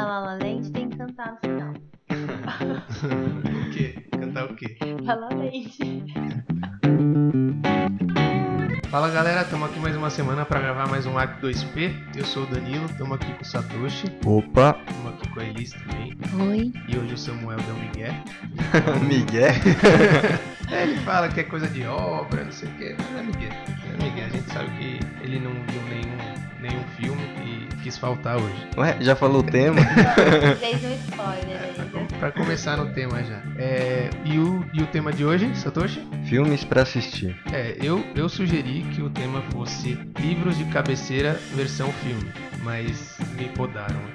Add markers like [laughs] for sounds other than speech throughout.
cantar La La Land, tem que cantar no final. [laughs] o quê? Cantar o quê? La La Land. Fala galera, estamos aqui mais uma semana para gravar mais um Arc 2P. Eu sou o Danilo, estamos aqui com o Satoshi, Opa, estamos aqui com a Elis também. Oi. E hoje o Samuel deu um Miguel. Miguel. É, ele fala que é coisa de obra, não sei o que, mas é Miguel. É Miguel, a gente sabe que ele não viu nenhum, nenhum filme quis faltar hoje. Ué, já falou o tema? [laughs] Fez um spoiler aí. né? Para começar no tema já. É, e, o, e o tema de hoje, Satoshi? Filmes pra assistir. É, eu, eu sugeri que o tema fosse livros de cabeceira versão filme, mas me podaram. [laughs]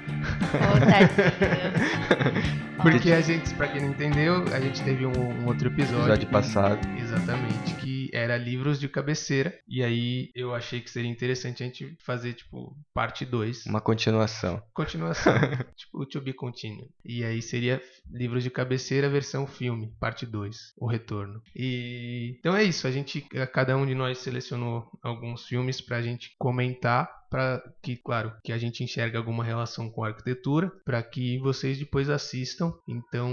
Porque a gente, pra quem não entendeu, a gente teve um, um outro episódio. Episódio passado. Exatamente, que era livros de cabeceira. E aí eu achei que seria interessante a gente fazer, tipo, parte 2. Uma continuação. Continuação. [laughs] tipo, o To Be Continue. E aí seria livros de cabeceira versão filme, parte 2, o retorno. E então é isso, a gente, cada um de nós selecionou alguns filmes pra gente comentar para que, claro, que a gente enxergue alguma relação com a arquitetura, para que vocês depois assistam. Então,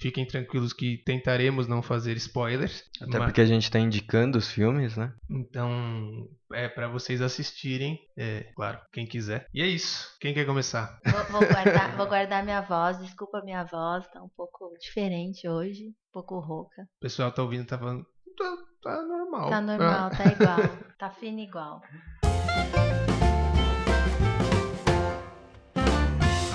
fiquem tranquilos que tentaremos não fazer spoilers. Até mas- porque a gente tá indicando os filmes, né? Então, é para vocês assistirem, é, claro, quem quiser. E é isso. Quem quer começar? Vou, vou guardar, vou guardar minha voz, desculpa a minha voz, tá um pouco diferente hoje, um pouco rouca. O pessoal tá ouvindo, tá falando, tá, tá normal. Tá normal, tá igual, [laughs] tá fino igual.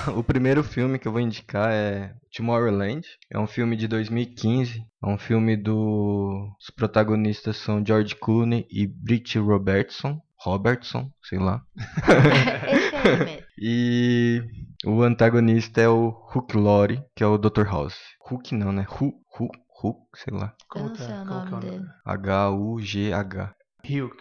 [laughs] O primeiro filme que eu vou indicar é Tomorrowland. É um filme de 2015. É um filme do. Os protagonistas são George Clooney e Brit Robertson. Robertson, sei lá. Aí mesmo. [laughs] E o antagonista é o Hook Laurie, que é o Dr. House. Hook não, né? Hu, Hu, Hook, sei lá. Eu não sei o nome que é o dele. H-U-G-H. Hulk.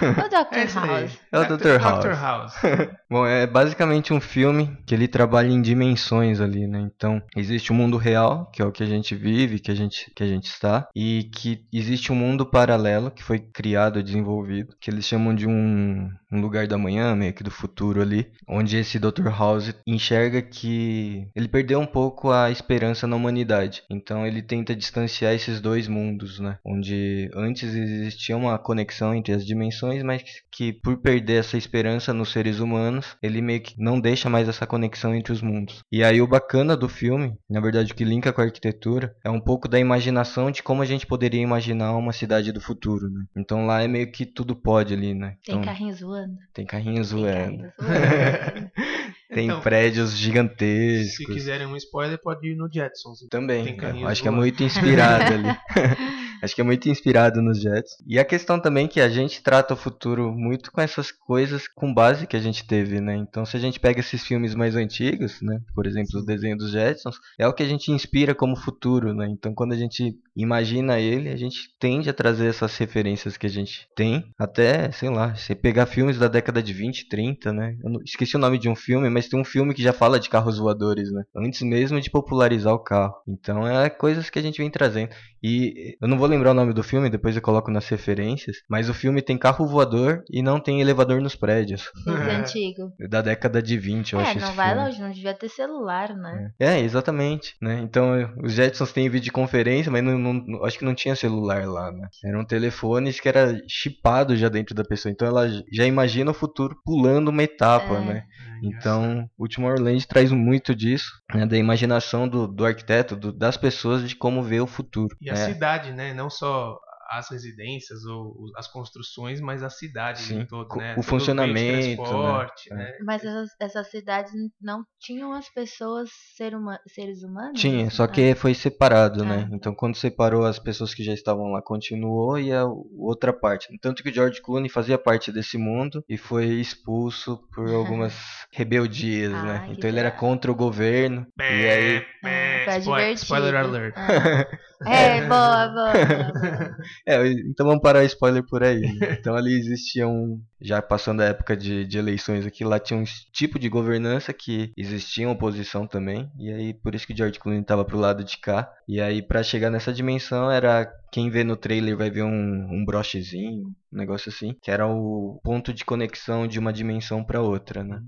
O Dr. É. House. É o Dr. House. Dr. House. [laughs] Bom, é basicamente um filme que ele trabalha em dimensões ali, né? Então, existe o mundo real, que é o que a gente vive, que a gente, que a gente está, e que existe um mundo paralelo que foi criado, desenvolvido, que eles chamam de um, um lugar da manhã, meio que do futuro ali, onde esse Dr. House enxerga que ele perdeu um pouco a esperança na humanidade. Então, ele tenta distanciar esses dois mundos, né? Onde antes existia uma conexão entre as dimensões, mas que por perder essa esperança nos seres humanos, ele meio que não deixa mais essa conexão entre os mundos. E aí o bacana do filme, na verdade o que linka com a arquitetura, é um pouco da imaginação de como a gente poderia imaginar uma cidade do futuro, né? Então lá é meio que tudo pode ali, né? Tem Então, carrinhos voando. Tem carrinhos Tem voando, carrinhos voando. [laughs] tem Então, prédios Se gigantescos. quiserem um spoiler, pode ir no Jetsons. Também, Tem eu carrinhos acho que é muito inspirado ali. [laughs] acho que é muito inspirado nos Jets. E a questão também que a gente trata o futuro muito com essas coisas com base que a gente teve, né? Então se a gente pega esses filmes mais antigos, né? Por exemplo, o desenho dos Jetsons, é o que a gente inspira como futuro, né? Então quando a gente imagina ele, a gente tende a trazer essas referências que a gente tem, até, sei lá, você pegar filmes da década de 20, 30, né? Eu não- esqueci o nome de um filme, mas tem um filme que já fala de carros voadores, né? Antes mesmo de popularizar o carro. Então é coisas que a gente vem trazendo. E eu não vou lembrar o nome do filme, depois eu coloco nas referências, mas o filme tem carro voador e não tem elevador nos prédios. [laughs] Esse É. antigo. Da década de 20, eu É, acho não esse vai filme. longe, não devia ter celular, né? É, exatamente, né? Então, os Jetsons têm videoconferência, mas não, não- acho que não tinha celular lá, né? Eram telefones que era chipado já dentro da pessoa. Então, ela já imagina o futuro pulando uma etapa, É. né? Então, o Tomorrowland traz muito disso, né? Da imaginação do, do arquiteto, do- das pessoas de como ver o futuro. E a né? cidade, né? Não só as residências ou as construções, mas a cidade Sim. em todo, né? o Todo funcionamento, de né? transporte, É. né? Mas essas, essas cidades não tinham as pessoas ser huma- seres humanos? Tinha, só Ah, que foi separado, né? Ah. Então quando separou as pessoas que já estavam lá, continuou e a outra parte. Tanto que o George Clooney fazia parte desse mundo e foi expulso por [laughs] algumas rebeldias, Ah, né? Então ele era contra o governo e aí Ah, pra É, Spoiler, spoiler alert. Ah. [laughs] É, boa, boa, boa. [laughs] É, então vamos parar o spoiler por aí. né? Então ali existia um. Já passando a época de, de eleições aqui, lá tinha um tipo de governança que existia uma oposição também. E aí por isso que o George Clooney tava pro lado de cá. E aí pra chegar nessa dimensão era. Quem vê no trailer vai ver um, um brochezinho, um negócio assim. Que era o ponto de conexão de uma dimensão pra outra, né?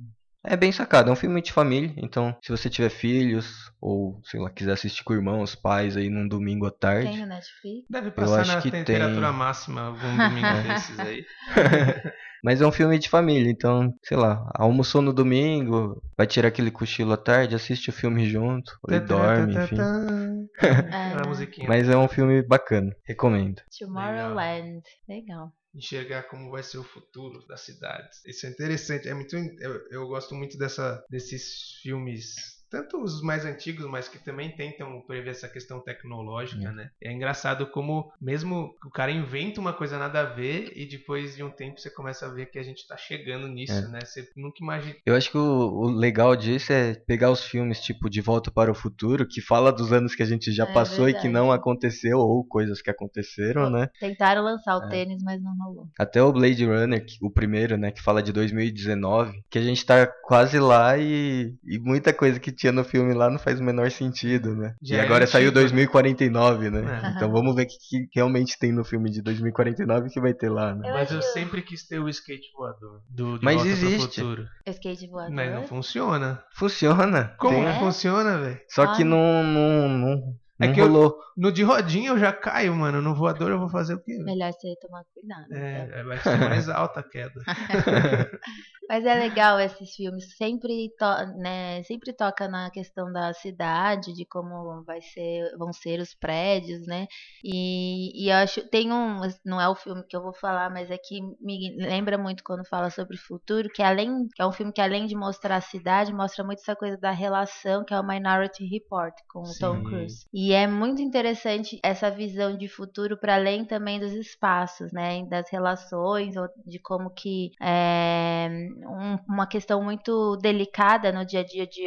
É bem sacado, é um filme de família, então se você tiver filhos ou, sei lá, quiser assistir com irmãos, pais aí num domingo à tarde. Tem no Netflix? Deve passar acho na que temperatura tem. máxima algum domingo [laughs] desses aí. [laughs] Mas é um filme de família, então, sei lá, almoçou no domingo, vai tirar aquele cochilo à tarde, assiste o filme junto, ou dorme, enfim. [laughs] É, A musiquinha. Mas é um filme bacana, recomendo. Tomorrowland. Legal. Enxergar como vai ser o futuro das cidades. Isso é interessante. É muito, eu, eu gosto muito dessa, desses filmes, tanto os mais antigos, mas que também tentam prever essa questão tecnológica, né? É engraçado como mesmo o cara inventa uma coisa nada a ver e depois de um tempo você começa a ver que a gente tá chegando nisso, É. né? Você nunca imagina. Eu acho que o, o legal disso é pegar os filmes tipo De Volta para o Futuro, que fala dos anos que a gente já É passou e que verdade. não aconteceu, ou coisas que aconteceram, né? Tentaram lançar É. o tênis, mas não rolou. Até o Blade Runner, o primeiro, né, que fala de 2019, que a gente tá quase lá e, e muita coisa que tinha no filme lá não faz o menor sentido, né? Já e é agora saiu antigo, né? 2049, né? É. Então vamos ver o que, que realmente tem no filme de 2049 que vai ter lá, né? Mas eu sempre quis ter o skate voador do De Mas Volta existe. Pro Futuro. O skate voador. Mas não funciona. Funciona. Como que É? funciona, velho? Só que não, não, não, É não que eu- rolou. No de rodinha eu já caio, mano. No voador eu vou fazer o quê? Melhor você tomar cuidado. então. É, vai ser mais alta a queda. [laughs] Mas é legal esses filmes, sempre, to né, sempre toca na questão da cidade, de como vai ser, vão ser os prédios, né? E, e eu acho, tem um, não é o filme que eu vou falar, mas é que me lembra muito quando fala sobre o futuro, que além, que é um filme que além de mostrar a cidade, mostra muito essa coisa da relação, que é o Minority Report com o Tom Sim. Cruise. E é muito interessante essa visão de futuro para além também dos espaços, né? Das relações, ou de como que é um- uma questão muito delicada no dia a dia de,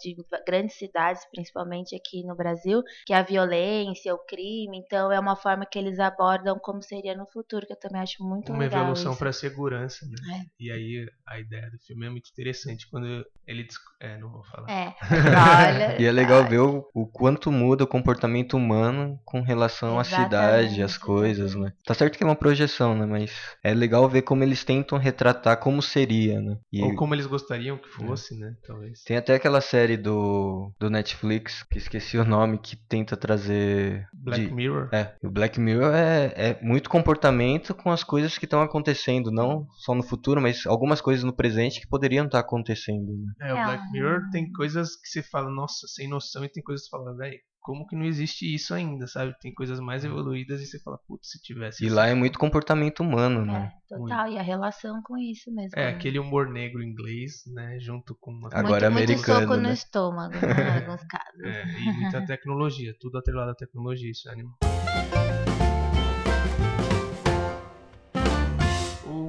de grandes cidades, principalmente aqui no Brasil, que é a violência, o crime. Então é uma forma que eles abordam como seria no futuro, que eu também acho muito Uma legal. evolução isso. para segurança, né? É. E aí a ideia do filme é muito interessante quando ele é, não vou falar. É, [laughs] olha. E é legal ver o, o quanto muda o comportamento humano com relação à cidade, Exatamente, às coisas, né? Tá certo que é uma projeção, né? Mas é legal ver como eles tentam retratar como seria, né? E Ou como eles gostariam que fosse, né? Talvez. tem até aquela série do, do Netflix, que esqueci o nome, que tenta trazer. Black de- Mirror. É, o Black Mirror é, é muito comportamento com as coisas que estão acontecendo, não só no futuro, mas algumas coisas no presente que poderiam estar acontecendo. Né? É, o É, Black Mirror tem coisas que você fala, nossa, sem noção, e tem coisas que você fala, velho, como que não existe isso ainda, sabe? Tem coisas mais evoluídas e você fala, putz, se tivesse. E isso. lá é muito comportamento humano, né? É, total, e a relação com isso mesmo. É, né? aquele humor negro inglês, né? Junto com uma. Agora muito, muito americano, soco no né? estômago, né, em alguns casos. [laughs] É, e muita tecnologia, tudo atrelado à tecnologia, isso é animal.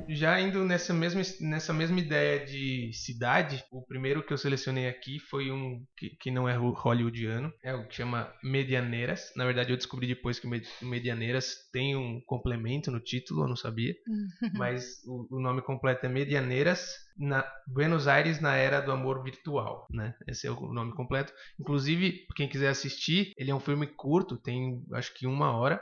Já indo nessa mesma, nessa mesma ideia de cidade, o primeiro que eu selecionei aqui foi um que, que não é ho- hollywoodiano, é o que chama Medianeiras. Na verdade, eu descobri depois que Medianeiras tem um complemento no título, eu não sabia. Mas o, o nome completo é Medianeiras, na Buenos Aires na era do amor virtual, né? Esse é o nome completo. Inclusive, quem quiser assistir, ele é um filme curto, tem acho que uma hora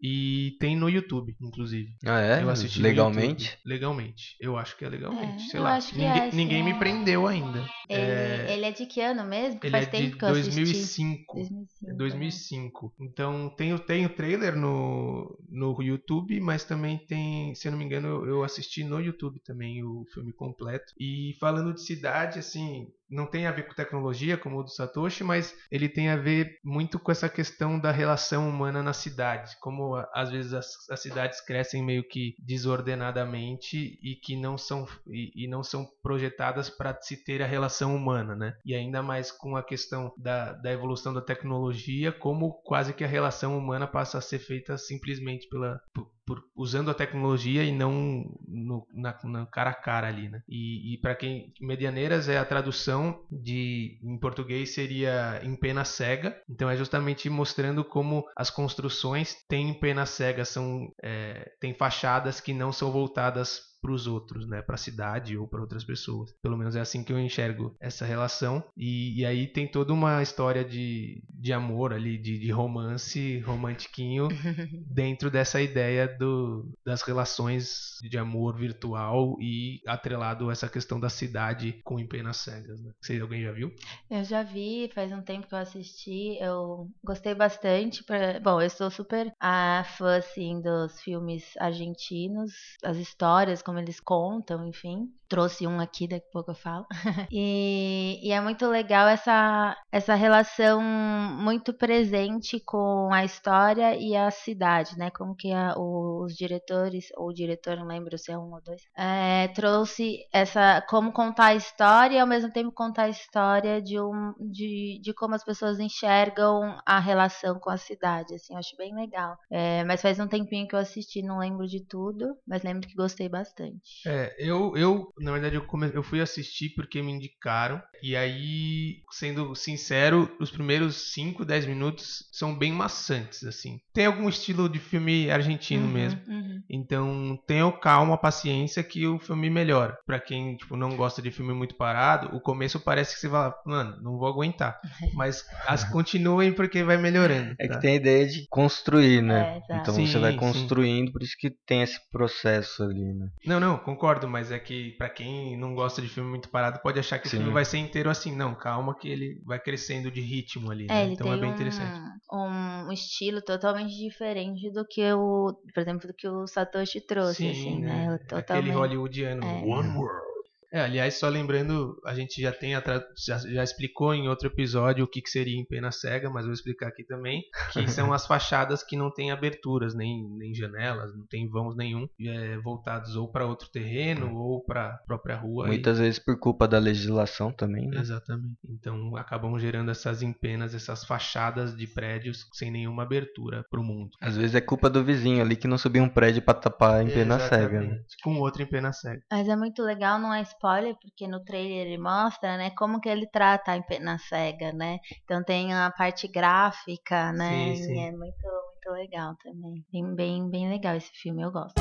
e tem no YouTube, inclusive. Ah, é? Eu assisti Legalmente? YouTube. Legalmente. Eu acho que é legalmente. É, sei lá. acho que ninguém é, ninguém sim, me é. prendeu ainda. Ele É, ele é de que ano mesmo? Porque ele faz é tempo de que eu assisti. 2005. 2005. É 2005. Então tem, o- tem o trailer no, no YouTube, mas também tem, se eu não me engano, eu, eu assisti no YouTube também o filme completo. E falando de cidade, assim, não tem a ver com tecnologia como o do Satoshi, mas ele tem a ver muito com essa questão da relação humana na cidade. Como às vezes as, as cidades crescem meio que desordenadamente e que não são, e, e não são projetadas para se ter a relação humana, né? E ainda mais com a questão da, da evolução da tecnologia, como quase que a relação humana passa a ser feita simplesmente pela, por, usando a tecnologia e não no, na cara a cara ali, né? E, e para quem medianeiras é a tradução de em português seria em pena cega. Então é justamente mostrando como as construções têm pena cega, são é, tem fachadas que não são voltadas para os outros, né, para a cidade ou para outras pessoas. Pelo menos é assim que eu enxergo essa relação. E, e aí tem toda uma história de, de amor ali, de, de romance romantiquinho [laughs] dentro dessa ideia do, das relações de amor virtual e atrelado a essa questão da cidade com empenas cegas. Né? Sei, alguém já viu? Eu já vi, faz um tempo que eu assisti, eu gostei bastante. Pra... Bom, eu sou super a fã assim dos filmes argentinos, as histórias como eles contam, enfim. Trouxe um aqui, daqui a pouco eu falo. [laughs] e, e é muito legal essa, essa relação muito presente com a história e a cidade, né? Como que a, os diretores, ou o diretor, não lembro se é um ou dois, é, trouxe essa como contar a história e ao mesmo tempo contar a história de um de, de como as pessoas enxergam a relação com a cidade. Assim, eu acho bem legal. É, mas faz um tempinho que eu assisti, não lembro de tudo, mas lembro que gostei bastante. É, eu, eu na verdade, eu, come... eu fui assistir porque me indicaram. E aí, sendo sincero, os primeiros 5, 10 minutos são bem maçantes, assim. Tem algum estilo de filme argentino Uhum, mesmo. uhum. Então, tenham calma, paciência que o filme melhora. Pra quem, tipo, não gosta de filme muito parado, o começo parece que você fala, mano, não vou aguentar. [laughs] Mas as continuem porque vai melhorando. É tá? que tem a ideia de construir, né? É, então Sim, você vai sim. construindo, por isso que tem esse processo ali, né? Não, não, concordo, mas é que pra quem não gosta de filme muito parado, pode achar que o Sim. filme vai ser inteiro assim. Não, calma que ele vai crescendo de ritmo ali, É, né? ele Então tem é bem um, interessante. um estilo totalmente diferente do que o, por exemplo, do que o Satoshi trouxe, assim, né? Aquele Totalmente. hollywoodiano, É. One World. É, aliás, só lembrando, a gente já tem a já, já explicou em outro episódio o que, que seria em pena cega, mas vou explicar aqui também, que [laughs] são as fachadas que não têm aberturas, nem, nem janelas, não tem vãos nenhum, é, voltados ou para outro terreno ou para própria rua. e- Muitas vezes por culpa da legislação também, né? Exatamente. Então acabam gerando essas empenas, essas fachadas de prédios sem nenhuma abertura para o mundo. Às vezes é culpa do vizinho ali que não subiu um prédio pra tapar em pena cega, né? Exatamente. Com outro em pena cega. Mas é muito legal, não é spoiler, porque no trailer ele mostra, né, como que ele trata a empena cega, né? Então tem a parte gráfica, né? Sim, sim. E é muito, muito legal também. Bem, bem, bem legal esse filme, eu gosto.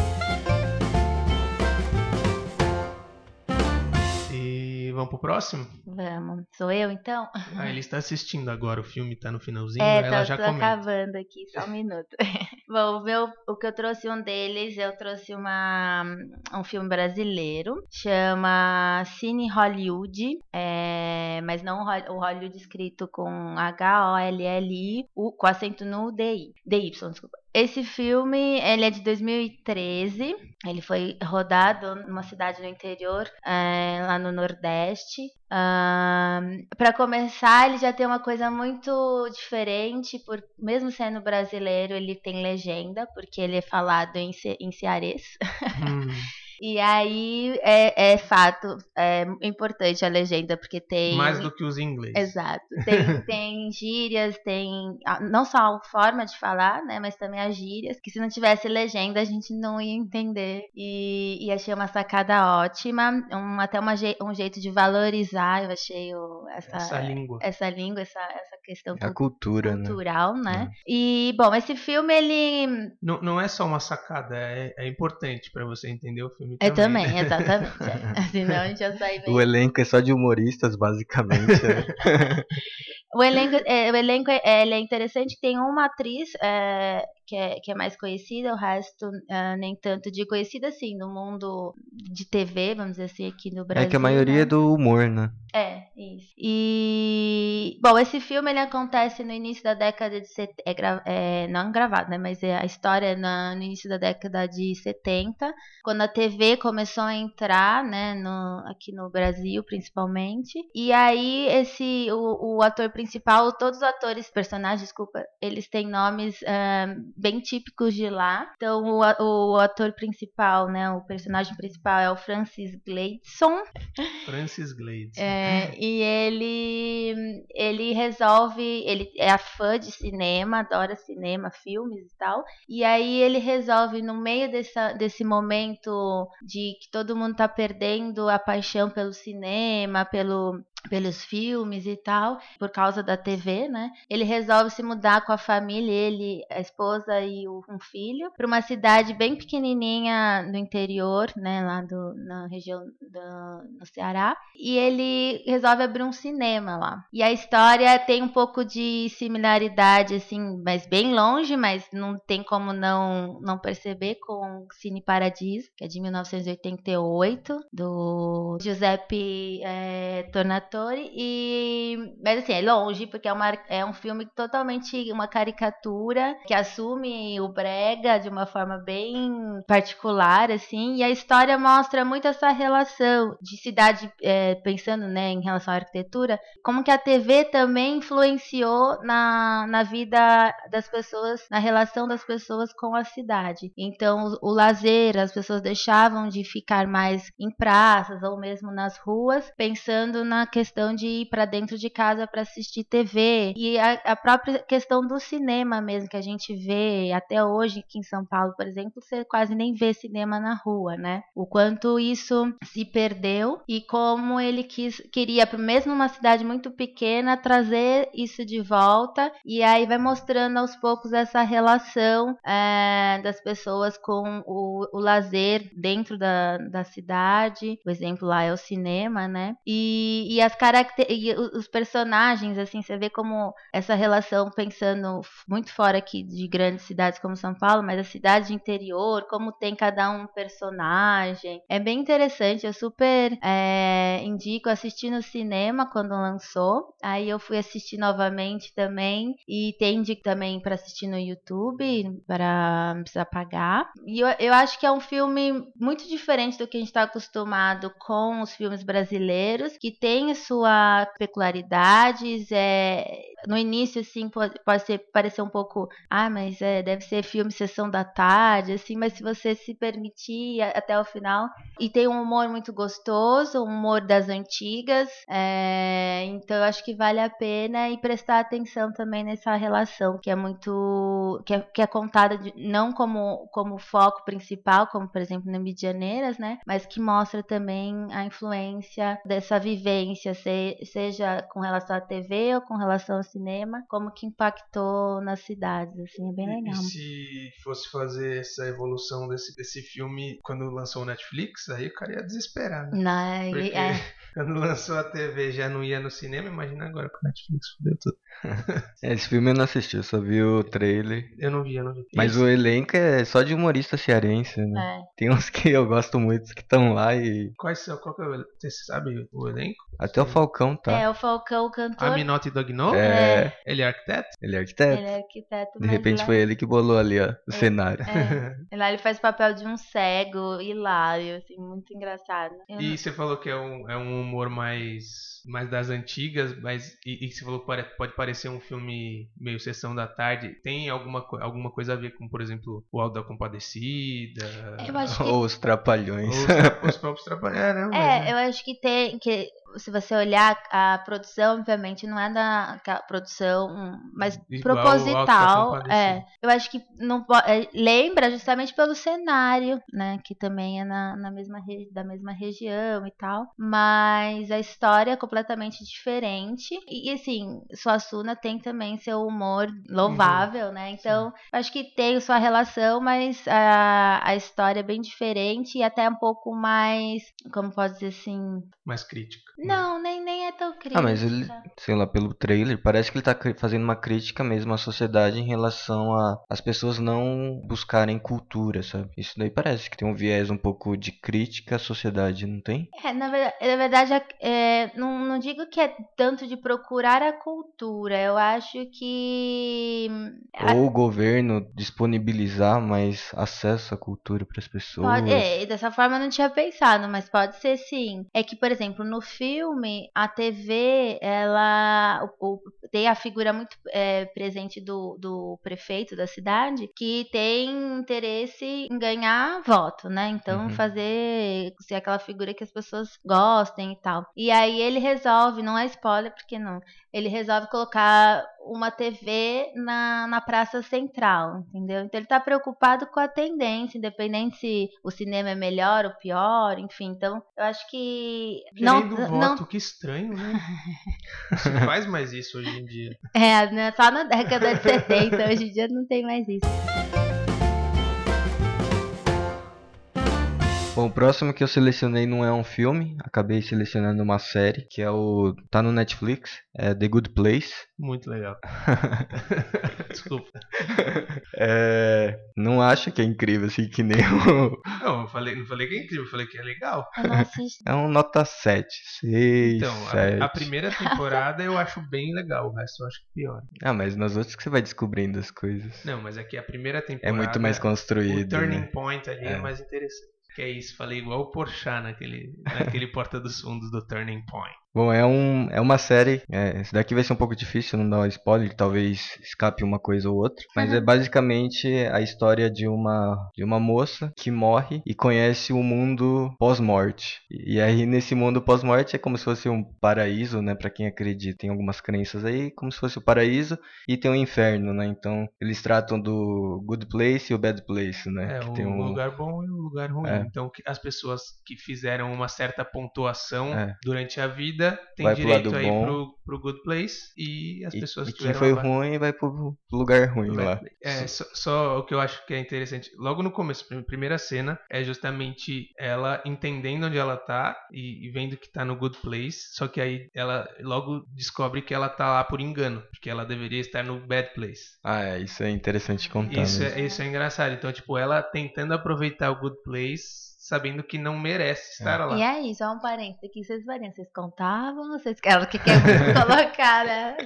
E vamos pro próximo? Vamos. Sou eu então? Ah, ele está assistindo agora, o filme tá no finalzinho, É, ela tá, já tô comenta. acabando aqui, só um minuto. [laughs] Bom, o, meu, o que eu trouxe um deles, eu trouxe uma, um filme brasileiro, chama Cine Hollywood, é, mas não o Hol- o Hollywood escrito com H-O-L-L-I, com acento no D-I, DY, desculpa. Esse filme, ele é de 2013, ele foi rodado numa cidade no interior, é, lá no Nordeste. Para começar, ele já tem uma coisa muito diferente, por mesmo sendo brasileiro, ele tem legenda, porque ele é falado em, ce- em cearês. Hum, [laughs] E aí é, é fato, é importante a legenda, porque tem. mais do que os ingleses. Exato. Tem, [laughs] tem gírias, tem não só a forma de falar, né, mas também as gírias, que se não tivesse legenda a gente não ia entender. E, e achei uma sacada ótima, um, até uma, um jeito de valorizar, eu achei o, essa, Essa língua. essa língua, essa, essa questão É a cultura, né? cultural, né? E, bom, esse filme, ele... Não, não é só uma sacada, é, é importante pra você entender o filme É também. também, exatamente. é. [laughs] Senão a gente já sai bem. O elenco é só de humoristas, basicamente. né? [laughs] O elenco, é, o elenco é, ele é interessante, tem uma atriz é, que, é, que é mais conhecida, o resto é, nem tanto de conhecida, assim, no mundo de TV, vamos dizer assim, aqui no Brasil. é que a maioria né? é do humor, né? É, isso. E, bom, esse filme ele acontece no início da década de 70, é, gra- é, não gravado, né, mas é a história é na- no início da década de 70, quando a TV começou a entrar, né, no, aqui no Brasil, principalmente. E aí esse o, o ator principal, todos os atores, personagens, desculpa, eles têm nomes ah, bem típicos de lá. Então o, o ator principal, né, o personagem principal é o Francis Gleidson. Francis Glades. É, [laughs] e ele ele resolve, ele é fã de cinema, adora cinema, filmes e tal. E aí ele resolve no meio dessa, desse momento de que todo mundo tá perdendo a paixão pelo cinema, pelo pelos filmes e tal, por causa da TV, né? Ele resolve se mudar com a família, ele, a esposa e o, um filho, para uma cidade bem pequenininha no interior, né? Lá do, na região do, no Ceará. E ele resolve abrir um cinema lá. E a história tem um pouco de similaridade, assim, mas bem longe, mas não tem como não, não perceber com Cine Paradiso, que é de 1988, do Giuseppe é, Tornatore. E, mas assim, é longe, porque é, uma, é um filme totalmente uma caricatura que assume o brega de uma forma bem particular, assim, e a história mostra muito essa relação de cidade, é, pensando né, em relação à arquitetura, como que a TV também influenciou na, na vida das pessoas, na relação das pessoas com a cidade. Então, o, o lazer, as pessoas deixavam de ficar mais em praças ou mesmo nas ruas, pensando na questão de ir para dentro de casa para assistir TV e a, a, própria questão do cinema mesmo que a gente vê até hoje aqui em São Paulo, por exemplo, você quase nem vê cinema na rua, né? O quanto isso se perdeu e como ele quis, queria, mesmo uma cidade muito pequena, trazer isso de volta e aí vai mostrando aos poucos essa relação é, das pessoas com o, o lazer dentro da, da cidade. O exemplo lá é o cinema, né? E, e as características, os personagens, assim, você vê como essa relação pensando muito fora aqui de grandes cidades como São Paulo, mas a cidade interior, como tem cada um personagem. É bem interessante, eu super é, indico assistir no cinema quando lançou. Aí eu fui assistir novamente também e tem também para assistir no YouTube para não precisar pagar. E eu, eu acho que é um filme muito diferente do que a gente está acostumado com os filmes brasileiros, que tem sua peculiaridades. É, no início, assim, pode, pode ser, parecer um pouco, ah, mas é, deve ser filme sessão da tarde, assim, mas se você se permitir até o final. E tem um humor muito gostoso, um humor das antigas. É, então eu acho que vale a pena e prestar atenção também nessa relação, que é muito. que é, que é contada de, não como, como foco principal, como por exemplo no Midianeiras, né? Mas que mostra também a influência dessa vivência, se, seja com relação à TV ou com relação cinema, como que impactou nas cidades, assim, é bem legal. E se fosse fazer essa evolução desse, desse filme quando lançou o Netflix, aí o cara ia desesperar, né? Não, Porque é, [laughs] quando lançou a TV já não ia no cinema, imagina agora com o Netflix, fudeu tudo. [laughs] É, esse filme eu não assisti, eu só vi o trailer. Eu não vi, eu não vi. Mas Esse- o elenco é só de humorista cearense, né? é. Tem uns que eu gosto muito que estão lá e. Quais são? Qual que é o, você sabe o elenco? Até o Falcão tá. É, o Falcão, o cantor, A Minotti Dogno? É, Ele é arquiteto? ele é arquiteto. ele é arquiteto, De repente lá- foi ele que bolou ali, ó, o cenário. É, [laughs] lá ele faz o papel de um cego, hilário, assim, muito engraçado. Eu E você falou que é um, é um humor mais, mais das antigas, mas e, e você falou que pode parecer um filme meio sessão da tarde. Tem alguma, alguma coisa a ver com, por exemplo, o Alto da Compadecida? Eu acho que Ou os trapalhões. Ou os, os próprios trabalhadores. É, não, mas É, eu acho que tem que se você olhar a produção, obviamente não é da produção, mas Igual proposital, é. Eu acho que não é, lembra justamente pelo cenário, né, que também é na, na mesma da mesma região e tal, mas a história é completamente diferente e assim, Suassuna tem também seu humor louvável, né? Então, acho que tem sua relação, mas a, a história é bem diferente e até um pouco mais, como pode dizer assim, mais crítica. Não, nem, nem é tão crítica. Ah, mas ele, sei lá, pelo trailer, parece que ele tá fazendo uma crítica mesmo à sociedade em relação a as pessoas não buscarem cultura, sabe? Isso daí parece que tem um viés um pouco de crítica à sociedade, não tem? É, na verdade, na verdade é, não, não digo que é tanto de procurar a cultura. Eu acho que. a- Ou o governo disponibilizar mais acesso à cultura para as pessoas. Pode, é, dessa forma eu não tinha pensado, mas pode ser sim. É que, por exemplo, no filme, a TV, ela o- o- tem a figura muito é, presente do, do prefeito da cidade, que tem interesse em ganhar voto, né? Então, Uhum. fazer ser aquela figura que as pessoas gostem e tal. E aí ele resolve, não é spoiler, porque não, ele resolve colocar uma TV na, na praça central, entendeu? Então ele tá preocupado com a tendência, independente se o cinema é melhor ou pior, enfim. Então eu acho que. Não, voto, não, que estranho, né? [laughs] Não se faz mais isso hoje em dia. é, né, só na década de 70, hoje em dia não tem mais isso. Bom, o próximo que eu selecionei não é um filme, acabei selecionando uma série, que é o. tá no Netflix, é The Good Place. Muito legal. [laughs] Desculpa. É, não acho que é incrível, assim, que nem o. Não, eu falei, não falei que é incrível, eu falei que é legal. Eu não assisto. É um nota 7, 6, Então, 7. a, a primeira temporada eu acho bem legal, o resto eu acho que pior. Ah, mas nas outras que você vai descobrindo as coisas. Não, mas aqui a primeira É temporada. muito mais O construído. turning né? point ali é. É. mais interessante. Que é isso, falei igual o Porchat naquele, naquele [laughs] Porta dos Fundos do Turning Point. Bom, é, um, é uma série. É, esse daqui vai ser um pouco difícil, não dar um spoiler, talvez escape uma coisa ou outra. Mas é basicamente a história de uma, de uma moça que morre e conhece o mundo pós-morte. E aí, nesse mundo pós-morte, é como se fosse um paraíso, né? Pra quem acredita. Tem algumas crenças aí, como se fosse o paraíso e tem o inferno, né? Então, eles tratam do good place e o bad place, né? É, que o tem um... lugar bom e o lugar ruim. É. Então, as pessoas que fizeram uma certa pontuação É. durante a vida têm Vai pro direito lado aí bom. pro, pro good place e as E, pessoas e que quem foi uma ruim vai pro lugar ruim lá. É, só, só o que eu acho que é interessante. Logo no começo, a primeira cena é justamente ela entendendo onde ela tá e, e vendo que tá no good place. Só que aí ela logo descobre que ela tá lá por engano, porque ela deveria estar no bad place. Ah, é, isso é interessante contar. Isso é, isso é engraçado. Então, tipo, ela tentando aproveitar o good place, sabendo que não merece estar lá. E aí, só um parênteses aqui, vocês variam, vocês contavam, vocês ela que quer [laughs] colocar, né?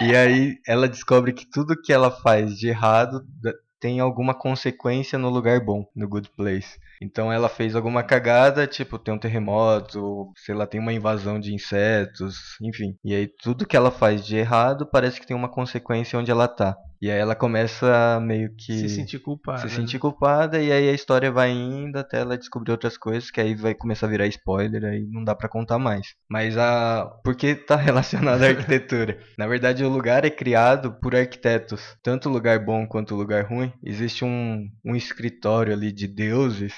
E aí ela descobre que tudo que ela faz de errado tem alguma consequência no lugar bom, no good place. Então ela fez alguma cagada, tipo, tem um terremoto, sei lá, tem uma invasão de insetos, enfim. E aí tudo que ela faz de errado parece que tem uma consequência onde ela tá. E aí ela começa a meio que Se sentir culpada. se sentir culpada e aí a história vai indo até ela descobrir outras coisas que aí vai começar a virar spoiler aí não dá pra contar mais. Mas a porque tá [laughs] relacionado à arquitetura. Na verdade o lugar é criado por arquitetos, tanto lugar bom quanto lugar ruim. Existe um, um escritório ali de deuses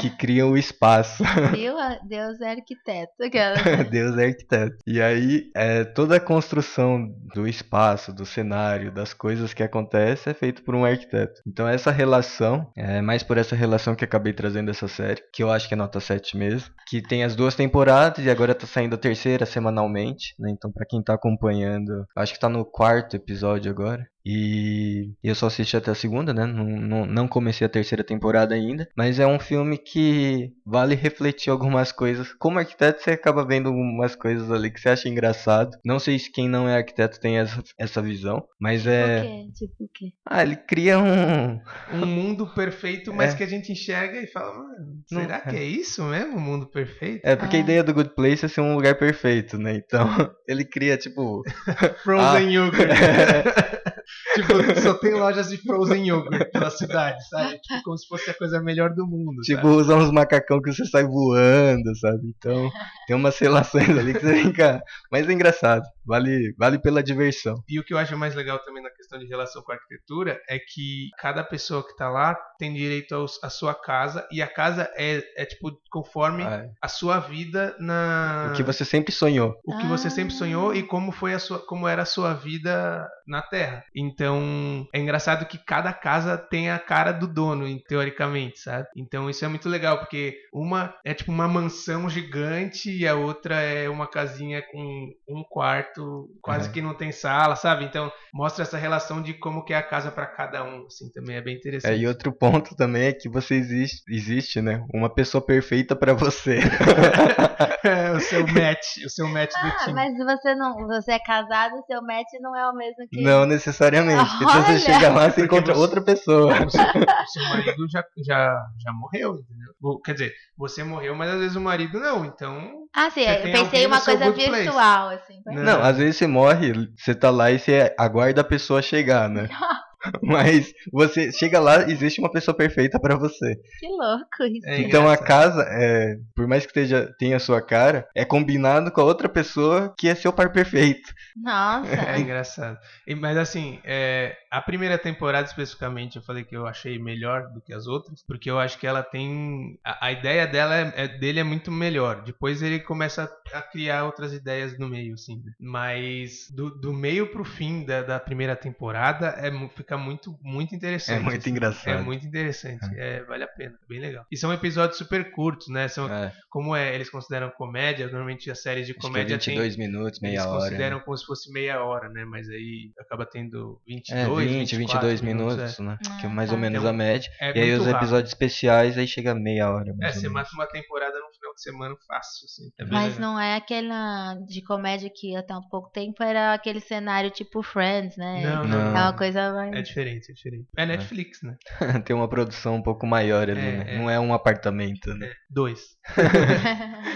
que criam o espaço. [laughs] [laughs] Deus é arquiteto. [laughs] Deus é arquiteto. E aí, é, toda a construção do espaço, do cenário, das coisas que acontecem é feito por um arquiteto. Então, essa relação, é mais por essa relação que acabei trazendo essa série, que eu acho que é nota 7 mesmo, que tem as duas temporadas e agora tá saindo a terceira semanalmente, né? Então, pra quem tá acompanhando, acho que tá no quarto episódio agora. E eu só assisti até a segunda, né? Não, não, não comecei a terceira temporada ainda. Mas é um filme que vale refletir algumas coisas. Como arquiteto, você acaba vendo algumas coisas ali que você acha engraçado. Não sei se quem não é arquiteto tem essa, essa visão. Mas O é. quê? Tipo o quê? Ah, ele cria um. Um mundo perfeito, [laughs] mas É. que a gente enxerga e fala, mano, Não- será que é isso mesmo, o mundo perfeito? É, porque a Ah. ideia do Good Place é ser um lugar perfeito, né? Então, [laughs] ele cria, tipo. [laughs] Frozen Ah. yogurt. Tipo, só tem lojas de frozen yogurt pela cidade, sabe? Tipo, como se fosse a coisa melhor do mundo. Tipo, sabe? usar uns macacão que você sai voando, sabe? Então, tem umas relações ali que você fica. Mas é engraçado. Vale, vale pela diversão. E o que eu acho mais legal também na questão de relação com a arquitetura é que cada pessoa que tá lá tem direito à sua casa e a casa é, é tipo conforme Ah, a sua vida na O que você sempre sonhou. o que você sempre Ah. sonhou e como foi a sua como era a sua vida na Terra. Então, é engraçado que cada casa tem a cara do dono, teoricamente, sabe? Então, isso é muito legal porque uma é tipo uma mansão gigante e a outra é uma casinha com um quarto, quase Uhum. que não tem sala, sabe? Então, mostra essa relação de como que é a casa para cada um, assim, também é bem É, interessante. e outro ponto também é que você existe, existe, né? Uma pessoa perfeita pra você. [laughs] É, o seu [laughs] match, o seu match do Ah, time. mas se você não. Você é casado, seu match não é o mesmo Não necessariamente. Porque se você chega lá, você encontra você- outra pessoa. o seu, marido já, já, já morreu, entendeu? Quer dizer, você morreu, mas às vezes o marido não, então. Ah, sim, Você eu pensei alguém uma coisa good place. virtual, assim. Não. Não, às vezes você morre, você tá lá e você aguarda a pessoa chegar, né? [laughs] [laughs] Mas você chega lá, existe uma pessoa perfeita pra você. Que louco isso. É então a casa, é, por mais que esteja, tenha a sua cara, é combinado com a outra pessoa que é seu par perfeito. Nossa. [laughs] É engraçado. E- mas assim, é, a primeira temporada especificamente, eu falei que eu achei melhor do que as outras, porque eu acho que ela tem. A, a ideia dela é, é- dele é muito melhor. Depois ele começa a, a criar outras ideias no meio, assim. né? Mas do, do meio pro fim da, da primeira temporada é, fica muito, muito interessante. É muito assim. engraçado. É muito interessante. É, vale a pena, bem legal. E são episódios super curtos, né? São, É, como é, eles consideram comédia, normalmente as séries de acho que é comédia têm 22 minutos, meia eles hora. consideram né? como se fosse meia hora, né? Mas aí acaba tendo 22, É, 20, 24 22 minutos, é. né? Ah, que é mais ou tá. menos Então, a média. É e aí os rápido. episódios especiais, aí chega a meia hora. É, Mais ou você mata uma temporada no semana fácil, assim. É bem Mas não é aquela de comédia que até um pouco tempo era aquele cenário tipo Friends, né? Não, Não. É uma coisa mais. É diferente, é diferente. É Netflix, né? [laughs] Tem uma produção um pouco maior ali, É, né? é. Não é um apartamento, né? Dois. [laughs]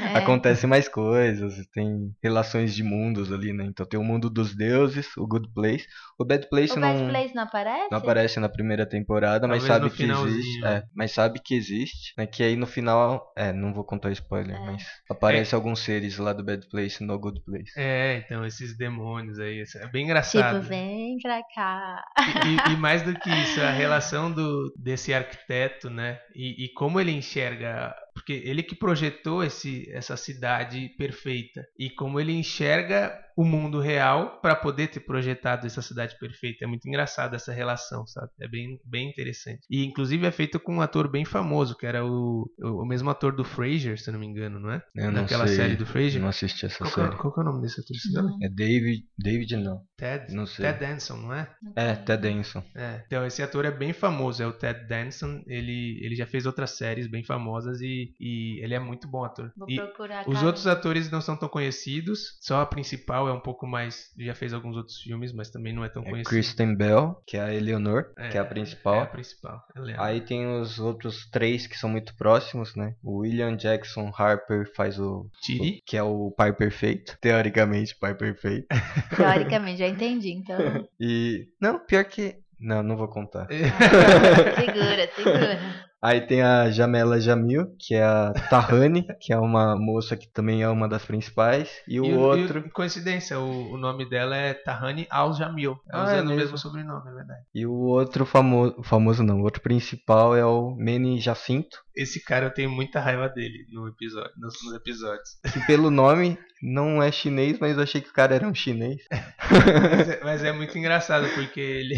É. Acontecem mais coisas, tem relações de mundos ali, né? Então tem o mundo dos deuses, o Good Place. O Bad Place O não, Bad Place não aparece? não aparece na primeira temporada, mas Talvez sabe no que finalzinho. existe. É, mas sabe que existe, né? Que aí no final. É, não vou contar spoiler, É. mas aparece alguns seres lá do Bad Place no Good Place. É, então, esses demônios aí. isso É bem Tipo, engraçado. vem pra cá. E, e mais do que isso, a relação do, desse arquiteto, né? E, e como ele enxerga. Porque ele que projetou esse, essa cidade perfeita. E como ele enxerga o mundo real para poder ter projetado essa cidade perfeita. É muito engraçado essa relação, sabe? É bem, bem interessante. E inclusive é feito com um ator bem famoso, que era o, o, o mesmo ator do Frasier, se eu não me engano, não é? Eu não Daquela sei, série do Frasier. Não assisti essa Qual, que é- série. qual é o nome desse ator? É David. David não. Ted? Não sei. Ted Danson, não é? É, Ted Danson. É, então esse ator é bem famoso, é o Ted Danson. Ele, ele já fez outras séries bem famosas e, e ele é muito bom ator. Vou E procurar. os cara. outros atores não são tão conhecidos, só a principal é um pouco mais. Já fez alguns outros filmes, mas também não é tão É conhecido. Kristen Bell, que é a Eleanor, que é a É principal. a principal. eu lembro. Aí tem os outros três que são muito próximos, né? O William Jackson Harper faz o. Tiri. Que é o pai perfeito. Teoricamente, pai perfeito. [laughs] [laughs] Teoricamente, já entendi. Então, E. Não, pior que. Não, não vou contar. [laughs] segura, segura. Aí tem a Jamela Jamil, que é a Tahani, [laughs] que é uma moça que também é uma das principais. E o E outro. e, coincidência, o, o nome dela é Tahani Al-Jamil. Ah, usando é o mesmo? sobrenome, é verdade. E o outro famoso. Famoso não, o outro principal é o Manny Jacinto. Esse cara eu tenho muita raiva dele no episódio, nos, nos episódios. [laughs] Que pelo nome não é chinês, mas eu achei que o cara era um chinês. mas, é, mas é muito engraçado porque ele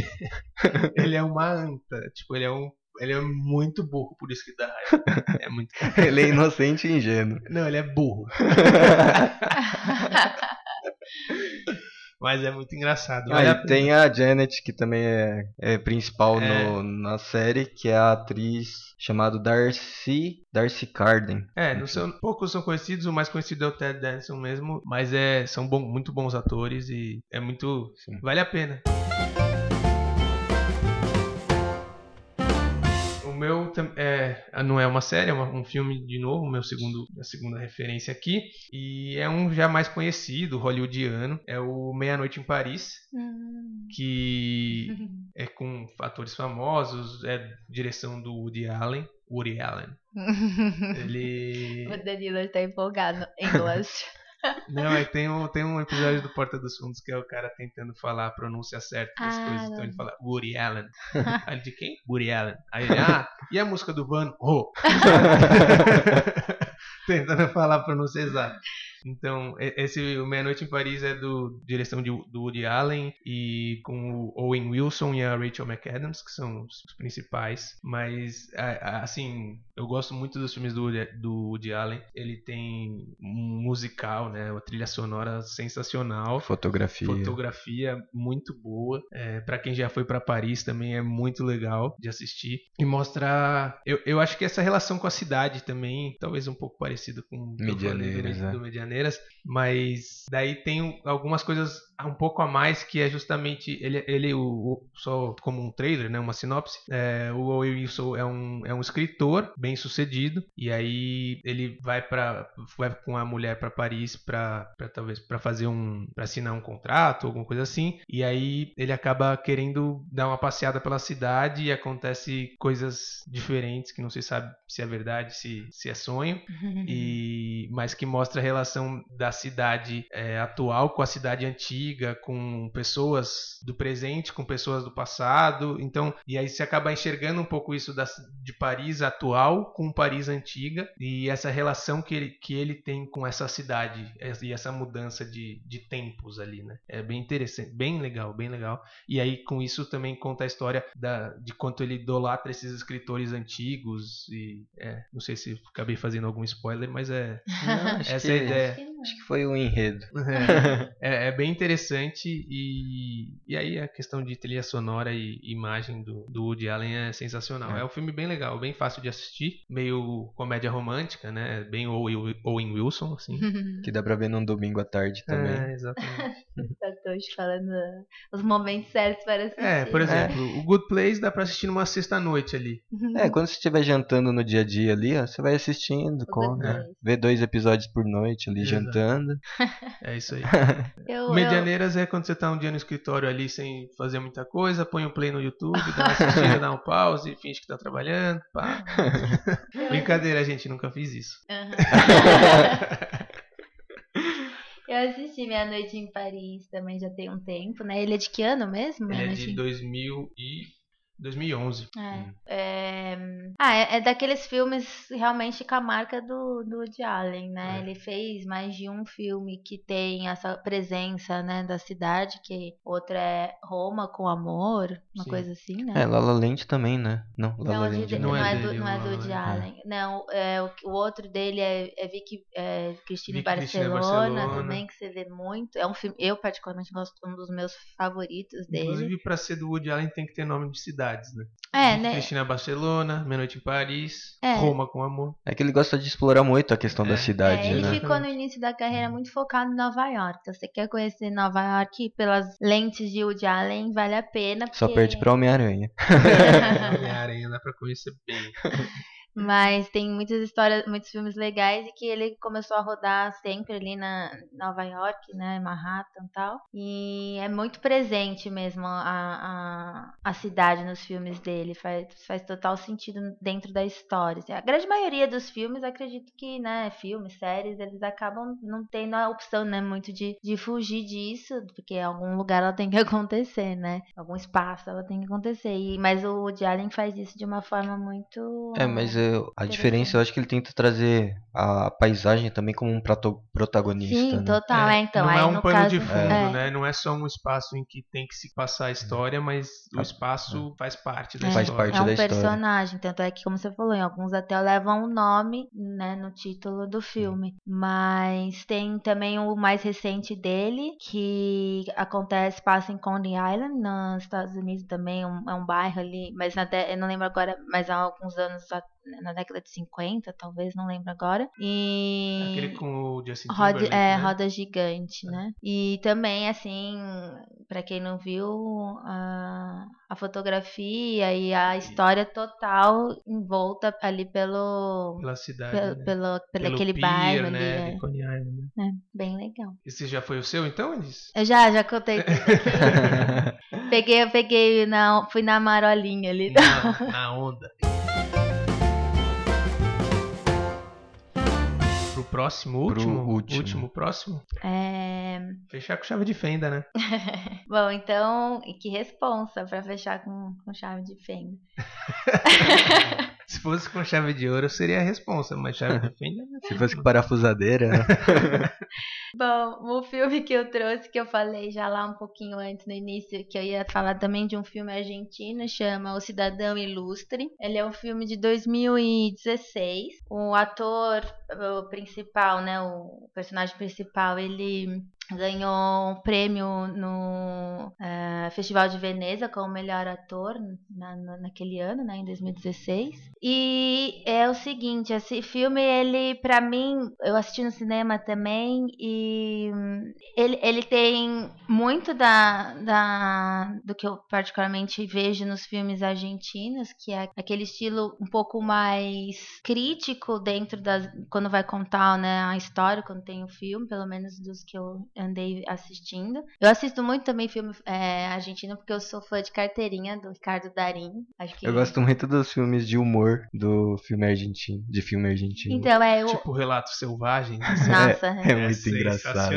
[laughs] ele é uma anta, tipo, ele é um ele é muito burro, por isso que dá raiva. [laughs] É muito [laughs] Ele é inocente e ingênuo. Não, ele é burro. [laughs] Mas é muito engraçado. Vale a Aí pena. tem a Janet, que também é, é principal É. no- na série, que é a atriz chamada Darcy, Darcy Carden. É, não são, poucos são conhecidos, o mais conhecido é o Ted Danson mesmo, mas é, são bom- muito bons atores e é muito. Sim. Vale a pena. Meu é, não é uma série, é uma- um filme de novo, meu segundo, a segunda referência aqui. E é um já mais conhecido, hollywoodiano. É o Meia Noite em Paris, Hum. que [laughs] é com atores famosos, é direção do Woody Allen. Woody Allen. [laughs] Ele. o Danilo está empolgado em inglês. [laughs] Não, é que tem um, tem um episódio do Porta dos Fundos que é o cara tentando falar a pronúncia certa das Ah, coisas. Então ele fala Woody Allen. Aí de quem? Woody Allen. Aí ele, ah, e a música do Van Ho? [laughs] [laughs] tentando falar a pronúncia exata. Então, esse Meia Noite em Paris é do direção de, do Woody Allen e com o Owen Wilson e a Rachel McAdams, que são os, os principais. Mas, a- a- assim, eu gosto muito dos filmes do Woody, do Woody Allen. Ele tem um musical, né? Uma trilha sonora sensacional. Fotografia. Fotografia muito boa. É, para quem já foi pra Paris também é muito legal de assistir. E mostra. Eu, eu acho que essa relação com a cidade também, talvez um pouco parecido com o que eu falei do, Medianeiras, Medianeiras. Mas daí tem algumas coisas um pouco a mais que é justamente ele, ele o, o só como um trailer, né, uma sinopse. É, o Owen Wilson é um, é um escritor bem sucedido e aí ele vai para vai com a mulher para Paris para talvez para fazer um para assinar um contrato, alguma coisa assim. E aí ele acaba querendo dar uma passeada pela cidade e acontece coisas diferentes que não se sabe se é verdade, se, se é sonho. [laughs] e mas que mostra a relação da cidade é, atual com a cidade antiga, com pessoas do presente, com pessoas do passado. Então, e aí você acaba enxergando um pouco isso da, de Paris atual com Paris antiga e essa relação que ele, que ele tem com essa cidade e essa mudança de, de tempos ali, né? É bem interessante, bem legal, bem legal. E aí com isso também conta a história da, de quanto ele idolatra esses escritores antigos e é, não sei se acabei fazendo algum spoiler, mas é Não, essa é a ideia. Acho que foi o enredo. É, [laughs] é, é bem interessante e, e aí a questão de trilha sonora e imagem do, do Woody Allen é sensacional. É. É. um filme bem legal, bem fácil de assistir, meio comédia romântica, né? Bem Owen Wilson, assim. [laughs] Que dá pra ver num domingo à tarde também. É, exatamente. [laughs] Tá todos falando os momentos certos para assistir. É, por exemplo, o Good Place dá pra assistir numa sexta-noite ali. É, quando você estiver jantando no dia a dia ali, ó, você vai assistindo, Good né? Vê dois episódios por noite ali Exato. Jantando. [laughs] É isso aí. [laughs] Eu, eu, Medianeiras é quando você tá um dia no escritório ali sem fazer muita coisa, põe um play no YouTube, dá uma assistida, [laughs] dá um pause, finge que tá trabalhando, pá. Brincadeira, gente, nunca fiz isso. Aham. Eu assisti Meia Noite em Paris também já tem um tempo, né? Ele é de que ano mesmo? Ele é de em- 2000 e 2011. É. É, Ah, é, é daqueles filmes realmente com a marca do, do Woody Allen, né? É. Ele fez mais de um filme que tem essa presença, né, da cidade, que outra é Roma com Amor, uma Sim. coisa assim, né? É, Lala Land também, né? Não, Lala Não, Land de- não. não, é é dele, do, não é o do Woody. Allen. Não, é, o, o outro dele é, é Vicky é, Cristina Barcelona, Barcelona. também, que você vê muito. É um filme, eu particularmente gosto, um dos meus favoritos dele. Inclusive, pra ser do Woody Allen tem que ter nome de cidades, né? É, né? Cristina Barcelona, Meia Noite em Paris, É. Roma com Amor. É que ele gosta de explorar muito a questão É. da cidade, É, ele né? ficou no início da carreira muito focado em Nova York. Então, você quer conhecer Nova York pelas lentes de Woody Allen, vale a pena. Só porque- perde pra Homem-Aranha. [laughs] [laughs] Homem-Aranha dá pra conhecer bem. [laughs] Mas tem muitas histórias, muitos filmes legais e que ele começou a rodar sempre ali na Nova York, né, Manhattan e tal. E é muito presente mesmo a, a, a cidade nos filmes dele, faz, faz total sentido dentro da história. assim. A grande maioria dos filmes, acredito que, né, filmes, séries, eles acabam não tendo a opção, né, muito de, de fugir disso, porque em algum lugar ela tem que [laughs] acontecer, né? Algum espaço ela tem que acontecer. E, mas o Woody Allen faz isso de uma forma muito... É, mas é, a diferença eu acho que ele tenta trazer a paisagem também como um prato- protagonista, Sim, né? total, é, então. não aí é um no pano caso, de fundo, é, né? Não é só um espaço em que tem que se passar a história, mas o Ah, espaço faz parte da é, Faz história. parte é um da história. personagem, tanto é que, como você falou, em alguns até levam o nome, né, no título do filme. Mas tem também o mais recente dele, que acontece, passa em Coney Island, nos Estados Unidos também, um- é um bairro ali, mas de- eu não lembro agora, mas há alguns anos, a- na década de 50, talvez, não lembro agora. E... Aquele com o Justin Roda, Timberlake, é, né? roda gigante, né? E também, assim, pra quem não viu, a, a fotografia e a história total envolta ali pelo. Pela cidade, Pelo, né? pelo, pelo Pelo aquele pier, bairro né? ali. Coney Island, né? É, é, bem legal. Esse já foi o seu, então, Elis? Eu já, já contei tudo aqui. [laughs] peguei, eu peguei, na, fui na marolinha ali. Na, na onda. Próximo, Pro último, último. último, próximo, É, fechar com chave de fenda, né? [laughs] Bom, então, e que responsa pra fechar com, com chave de fenda. [laughs] [laughs] Se fosse com chave de ouro, seria a responsa, mas chave de fenda... né? Se fosse com parafusadeira, né? [laughs] Bom, o filme que eu trouxe, que eu falei já lá um pouquinho antes no início, que eu ia falar também de um filme argentino, chama O Cidadão Ilustre. Ele é um filme de 2016. O ator o principal, né, o personagem principal, ele ganhou um prêmio no uh, Festival de Veneza como melhor ator na, na, naquele ano, né, em 2016. E é o seguinte, esse filme, ele, para mim, eu assisti no cinema também e ele, ele tem muito da, da, do que eu particularmente vejo nos filmes argentinos, que é aquele estilo um pouco mais crítico dentro das quando vai contar, né, a história, quando tem o filme, pelo menos dos que eu andei assistindo. Eu assisto muito também filme é, argentino porque eu sou fã de carteirinha do Ricardo Darim. Acho que... Eu gosto muito dos filmes de humor do filme argentino, de filme argentino. Então, é o... Tipo Relato Selvagem. Nossa, é, é, muito engraçado.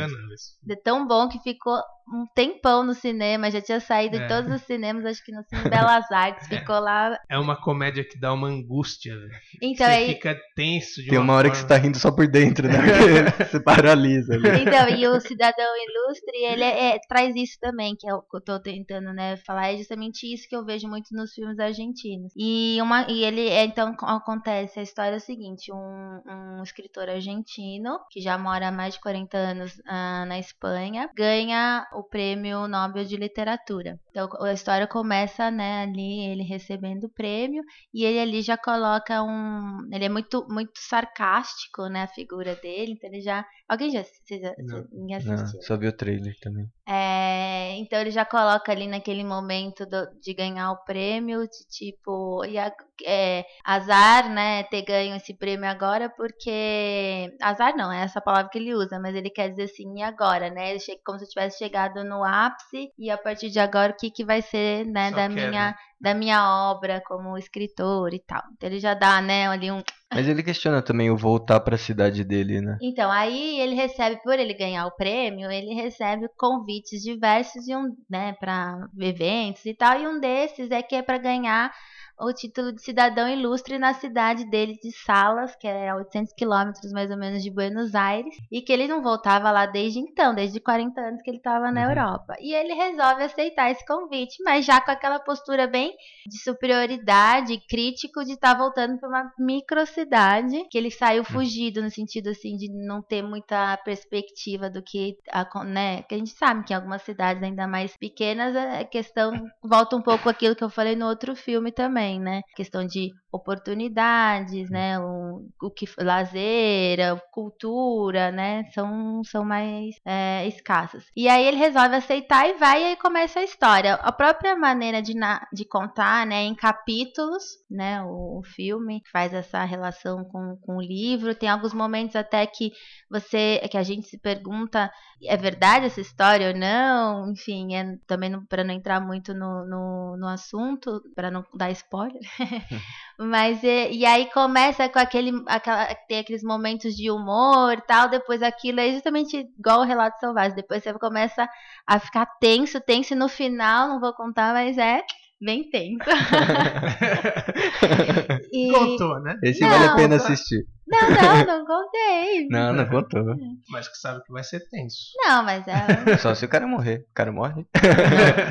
É tão bom que ficou um tempão no cinema, já tinha saído é. de todos os cinemas, acho que no Cine Belas Artes, ficou lá. É uma comédia que dá uma angústia, Então, você aí... fica tenso de Tem uma, uma hora forma... que você tá rindo só por dentro, né? [laughs] você paralisa ali. Então, e o Cidadão Ilustre, ele é, é, traz isso também, que é o que eu tô tentando, né, falar, é justamente isso que eu vejo muito nos filmes argentinos. E, uma, e ele, é, então, acontece, a história é a seguinte, um, um escritor argentino, que já mora há mais de 40 anos uh, na Espanha, ganha o prêmio Nobel de Literatura. Então a história começa, né, ali ele recebendo o prêmio e ele ali já coloca um, ele é muito muito sarcástico, né, a figura dele, então ele já alguém já, vocês, não, ninguém assistiu. Não, só viu o trailer também. É, então ele já coloca ali naquele momento do, de ganhar o prêmio, de tipo, e a, é, azar, né, ter ganho esse prêmio agora, porque azar não, é essa palavra que ele usa, mas ele quer dizer assim, e agora, né? Ele chega como se tivesse chegado no ápice e a partir de agora o que, que vai ser, né, Só da minha da minha obra como escritor e tal. Então ele já dá, né, ali um Mas ele questiona também o voltar para a cidade dele, né? Então, aí ele recebe por ele ganhar o prêmio, ele recebe convites diversos e um, né, para eventos e tal, e um desses é que é para ganhar o título de cidadão ilustre na cidade dele de Salas, que é a 800 quilômetros mais ou menos de Buenos Aires, e que ele não voltava lá desde então, desde 40 anos que ele estava na uhum. Europa. E ele resolve aceitar esse convite, mas já com aquela postura bem de superioridade, crítico de estar tá voltando para uma microcidade, que ele saiu uhum. fugido no sentido assim de não ter muita perspectiva do que, a, né, que a gente sabe que em algumas cidades ainda mais pequenas a questão volta um pouco aquilo que eu falei no outro filme também também, né? Questão de oportunidades, né? O, o que lazer, cultura, né? São, são mais é, escassas. E aí ele resolve aceitar e vai e aí começa a história. A própria maneira de, na, de contar, né? Em capítulos, né? O, o filme faz essa relação com, com o livro. Tem alguns momentos até que você, que a gente se pergunta, é verdade essa história ou não? Enfim, é, também para não entrar muito no, no, no assunto, para não dar spoiler. [laughs] Mas e, e, aí começa com aquele, aquela, tem aqueles momentos de humor tal, depois aquilo é justamente igual o relato selvagem. Depois você começa a ficar tenso, tenso, e no final, não vou contar, mas é bem tenso. [laughs] e... Contou, né? Esse não, vale a pena assistir. Não, não, [laughs] não contei. não, não contou. Mas que sabe que vai ser tenso. Não, mas é. Só se o cara morrer. O cara morre.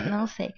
Não, não sei.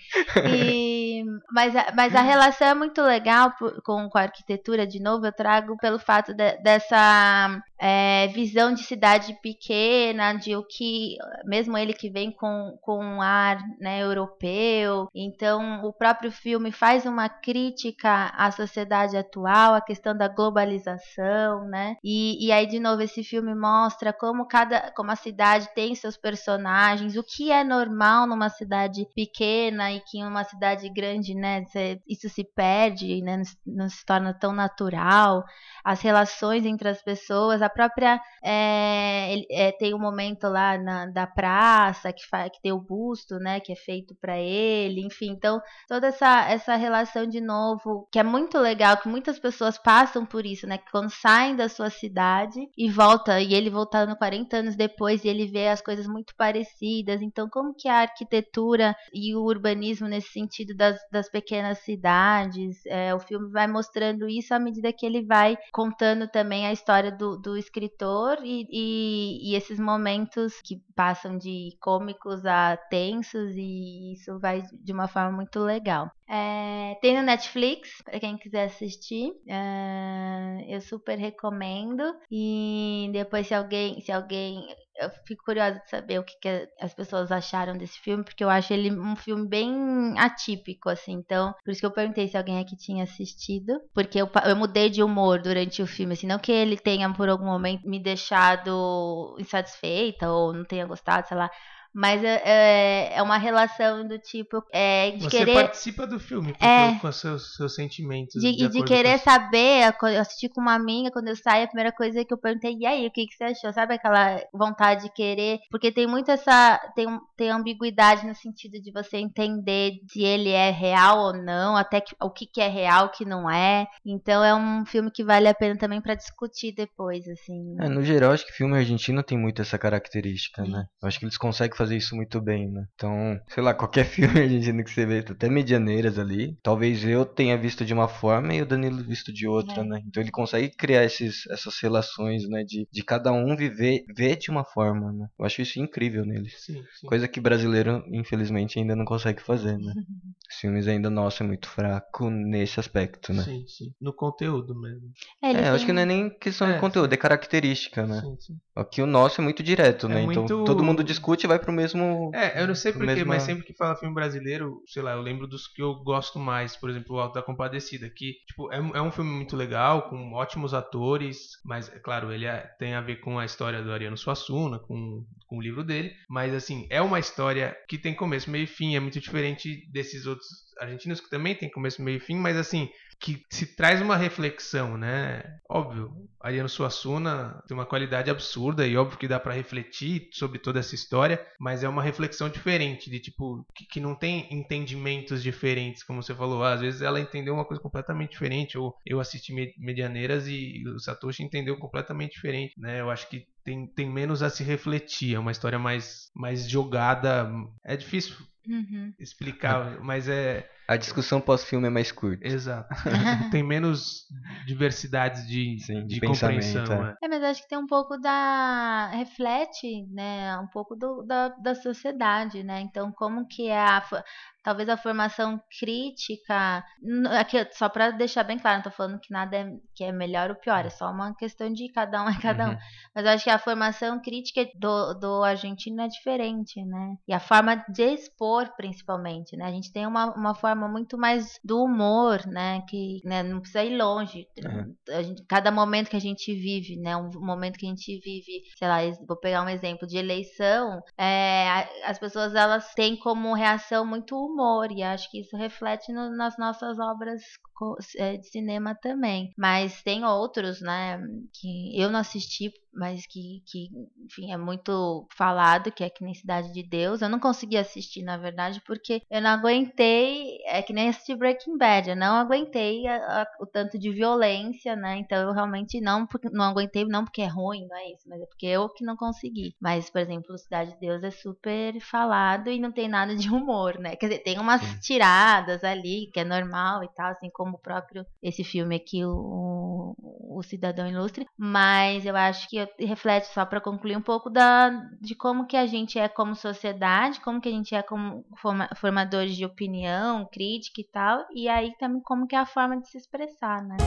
E, mas, a, mas a relação é muito legal com, com a arquitetura, de novo, eu trago pelo fato de, dessa é, visão de cidade pequena, de o que, mesmo ele que vem com, com um ar né, europeu, então o próprio filme faz uma crítica à sociedade atual, à questão da globalização, né? E, e aí, de novo, esse filme mostra como cada, como a cidade tem seus personagens, o que é normal numa cidade pequena e que em uma cidade grande, né, isso se perde, né, não se torna tão natural, as relações entre as pessoas, a própria é, é, tem um momento lá na, da praça que, que tem o busto, né, que é feito para ele, enfim, então toda essa, essa relação de novo que é muito legal, que muitas pessoas passam por isso, né, que quando saem da sua cidade e volta e ele voltando 40 anos depois e ele vê as coisas muito parecidas, então como que a arquitetura e o urbanismo nesse sentido das, das pequenas cidades, é, o filme vai mostrando isso à medida que ele vai contando também a história do, do escritor e, e, e, esses momentos que passam de cômicos a tensos e isso vai de uma forma muito legal. É, tem no Netflix, para quem quiser assistir. É, eu super recomendo. E depois, se alguém, se alguém eu fico curiosa de saber o que, que as pessoas acharam desse filme, porque eu acho ele um filme bem atípico, assim. Então, por isso que eu perguntei se alguém aqui tinha assistido, porque eu, eu mudei de humor durante o filme, assim, não que ele tenha por algum momento me deixado insatisfeita ou não tenha gostado, sei lá, mas é, é, é uma relação do tipo é, de Você querer participa do filme É. com os seus, seus sentimentos. de, de e de querer com saber, eu assisti com uma amiga, quando eu saí, a primeira coisa que eu perguntei, e aí, o que, que você achou? Sabe aquela vontade de querer? Porque tem muito essa, tem, um- tem ambiguidade no sentido de você entender se ele é real ou não, até que, o que, que é real, o que não é. Então é um filme que vale a pena também pra discutir depois, assim. É, no geral, acho que filme argentino tem muito essa característica, né? Eu acho que eles conseguem fazer isso muito bem, né? Então, sei lá, qualquer [laughs] filme argentino que você vê, até Medianeiras ali, talvez eu tenha visto de uma forma e o Danilo visto de outra, É. né? Então ele consegue criar esses, essas relações, né? De, de cada um viver ver de uma forma, né? Eu acho isso incrível neles. Sim, sim. Coisa que brasileiro, infelizmente, ainda não consegue fazer, né? [laughs] Os filmes ainda, nossa, é muito fraco nesse aspecto, né? Sim, sim. No conteúdo mesmo. É, ele É, eu acho tem- que não é nem questão É, de conteúdo, é característica, né? Sim, sim. Aqui o nosso é muito direto, É né? muito- Então todo mundo discute e vai pro mesmo. É, eu não sei porquê, mesma- mas sempre que fala filme brasileiro, sei lá, eu lembro dos que eu gosto mais, por exemplo, o Alto da Compadecida, que, tipo, é, um- é um filme muito legal, com ótimos atores, mas, é claro, ele é- tem a ver com a história do Ariano Suassuna, com, com o livro dele, mas, assim, é uma história que tem começo, meio e fim, é muito diferente desses outros argentinos que também tem começo, meio e fim, mas, assim, que se traz uma reflexão, né? Óbvio, Ariano Suassuna tem uma qualidade absurda e óbvio que dá pra refletir sobre toda essa história, mas é uma reflexão diferente, de tipo, que, que não tem entendimentos diferentes, como você falou. Às vezes ela entendeu uma coisa completamente diferente, ou eu assisti Me- Medianeiras e o Satoshi entendeu completamente diferente, né? Eu acho que tem, tem menos a se refletir, é uma história mais, mais jogada. É difícil Uhum. explicar, mas é. A discussão pós-filme é mais curta. Exato. [laughs] tem menos diversidades de, Sim, de de pensamento, compreensão. é. é. É, mas acho que tem um pouco da. reflete, né? Um pouco do, da, da sociedade, né? Então, como que é a. Talvez a formação crítica. Aqui, só para deixar bem claro, não tô falando que nada é, que é melhor ou pior, é só uma questão de cada um é cada um. Uhum. Mas eu acho que a formação crítica do, do argentino é diferente, né? E a forma de expor, principalmente, né? A gente tem uma, uma forma muito mais do humor, né? Que né, não precisa ir longe. A gente- cada momento que a gente vive, né? Um momento que a gente vive, sei lá, vou pegar um exemplo de eleição, é, as pessoas elas têm como reação muito humor e acho que isso reflete no- nas nossas obras é, de cinema também. Mas tem outros, né? Que eu não assisti, mas que, que enfim, é muito falado, que é que nem Cidade de Deus. Eu não consegui assistir, na verdade, porque eu não aguentei, é que nem assistir Breaking Bad, eu não aguentei a- a- o tanto de violência, né? Então eu realmente não, não aguentei, não porque é ruim, não é isso, mas é porque eu que não consegui. Mas, por exemplo, Cidade de Deus é super falado e não tem nada de humor, né? Quer dizer, tem umas tiradas ali, que é normal e tal, assim como o próprio esse filme aqui, o, o Cidadão Ilustre, mas eu acho que reflete só para concluir um pouco da de como que a gente é como sociedade, como que a gente é como forma- formadores de opinião, crítica e tal, e aí também como que é a forma de se expressar, né?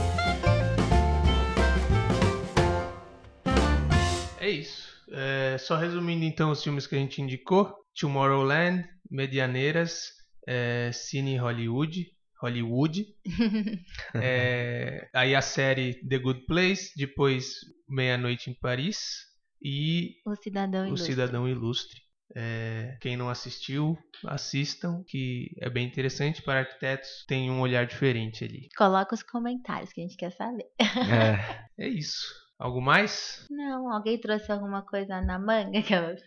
É isso. É, só resumindo então os filmes que a gente indicou: Tomorrowland, Medianeiras, é, Cine Hollywood, Hollywood. [laughs] é, aí a série The Good Place, depois Meia Noite em Paris e O Cidadão O Ilustre. Cidadão Ilustre. É, quem não assistiu, assistam, que é bem interessante para arquitetos, tem um olhar diferente ali. Coloca os comentários que a gente quer saber. É, É isso. Algo mais? Não, alguém trouxe alguma coisa na manga? [laughs]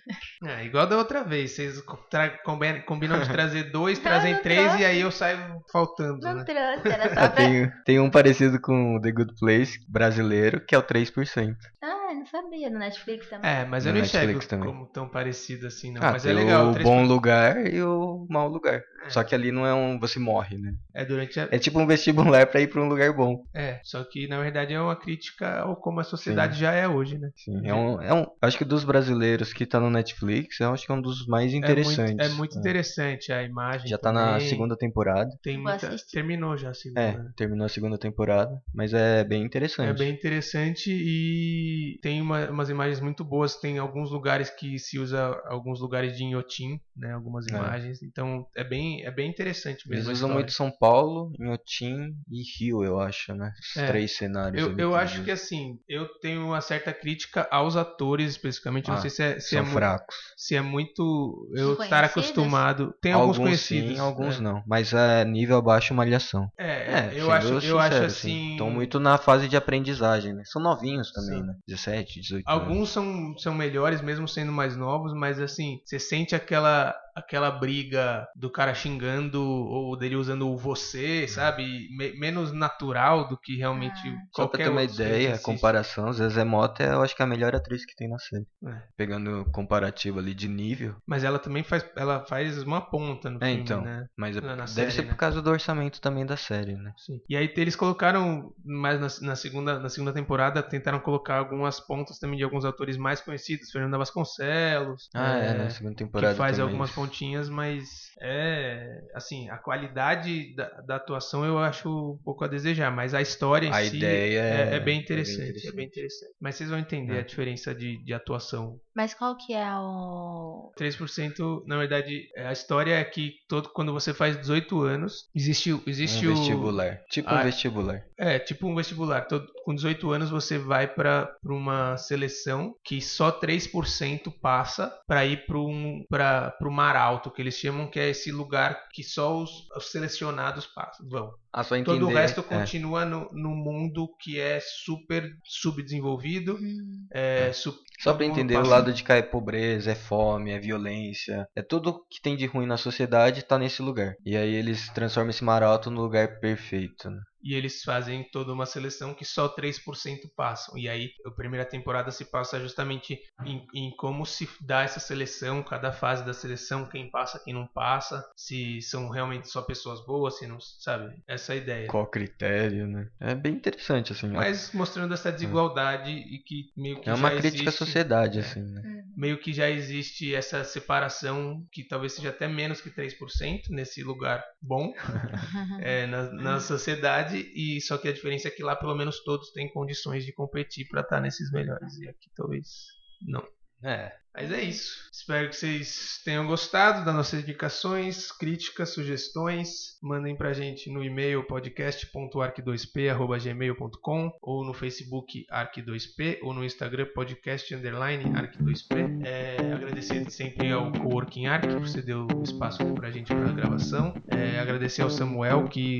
É, igual da outra vez, vocês tra- combi- combinam de trazer dois, [laughs] Não, trazem não três trouxe. e aí eu saio faltando, Não né? trouxe, era [laughs] só pra... tem, tem um parecido com o The Good Place brasileiro, que é o 3%. Ah, eu não sabia, no Netflix também. É, mas eu No não enxergo Netflix também. como tão parecido assim, não. ah, mas é legal. o bom lugar e o mau lugar. Só que ali não é um. Você morre, né? É durante a. É tipo um vestibular pra ir pra um lugar bom. É, só que na verdade é uma crítica ao como a sociedade já é hoje, né? Sim. É um, é um. Acho que dos brasileiros que tá no Netflix, eu acho que é um dos mais interessantes. É muito, é muito interessante a imagem. Já tá na também. segunda temporada. Tem muita... Terminou já a segunda. É, terminou a segunda temporada, mas é bem interessante. É bem interessante e tem uma- umas imagens muito boas. Tem alguns lugares que se usa alguns lugares de Inhotim, né? Algumas É. imagens. Então é bem, é bem interessante mesmo. Eles usam muito São Paulo, Inhotim e Rio, eu acho, né? Os É. três cenários. Eu, eu acho que assim, eu tenho uma certa crítica aos atores especificamente. Eu Ah, não sei se é, se são é, fracos. se é muito eu estar acostumado. Tem alguns, conhecidos. sim, alguns né? não. Mas é nível abaixo malhação. É, eu sendo acho, eu sincero, acho assim. Estão muito na fase de aprendizagem, né? São novinhos também, Sim. né? 17, 18 anos. Alguns são, são melhores, mesmo sendo mais novos, mas assim, você sente aquela aquela briga do cara xingando ou dele usando o você, sabe? Me- menos natural do que realmente Ah. Só pra qualquer ter uma ideia, comparação, Zezé Mota é, eu acho que é a melhor atriz que tem na série. É. Pegando comparativo ali de nível. Mas ela também faz, ela faz uma ponta no É, filme, então. né? Mas é- Na- na deve série, ser né? por causa do orçamento também da série, né? Sim. E aí eles colocaram, mais na, na segunda, na segunda temporada, tentaram colocar algumas pontas também de alguns atores mais conhecidos, Fernanda Vasconcelos. Ah, é, é, na segunda temporada que faz também. algumas pontinhas, mas é assim, a qualidade da, da atuação eu acho um pouco a desejar, mas a história em A si ideia é, é- é bem é bem interessante, é bem interessante. Mas vocês vão entender É. a diferença de, de atuação. Mas qual que é o. 3%, na verdade, é, a história é que todo, quando você faz 18 anos, existe, o- existe um o, vestibular. Tipo Ah, um vestibular. É, tipo um vestibular. Todo- com 18 anos você vai para uma seleção que só 3% passa para ir para um para o mar alto, que eles chamam que é esse lugar que só os, os selecionados passam, vão. Ah, só entender. Todo o resto é. continua no, no mundo que é super subdesenvolvido. Hum, É, su- Só mundo entender, o passa- de cá é pobreza, é fome, é violência. É tudo que tem de ruim na sociedade tá nesse lugar. E aí eles transformam esse mar alto no lugar perfeito, né? E eles fazem toda uma seleção que só 3% passam. E aí a primeira temporada se passa justamente em, em como se dá essa seleção, cada fase da seleção, quem passa, quem não passa, se são realmente só pessoas boas, se não, sabe? Essa é a ideia. Qual o critério, né? É bem interessante, assim. Mas mostrando essa desigualdade e que meio que é uma já crítica à existe, sociedade, assim, né? meio que já existe essa separação que talvez seja até menos que 3% nesse lugar bom [laughs] é, na, na sociedade e só que a diferença é que lá pelo menos todos têm condições de competir para estar nesses melhores e aqui talvez não. É. Mas é isso. Espero que vocês tenham gostado das nossas indicações, críticas, sugestões. Mandem pra gente no e-mail podcast.arc2p.gmail.com ou no Facebook arc2p ou no Instagram podcast underline arc2p. É, agradecer sempre ao Coworking Arc por ceder o espaço pra gente pra gravação. É, agradecer ao Samuel que,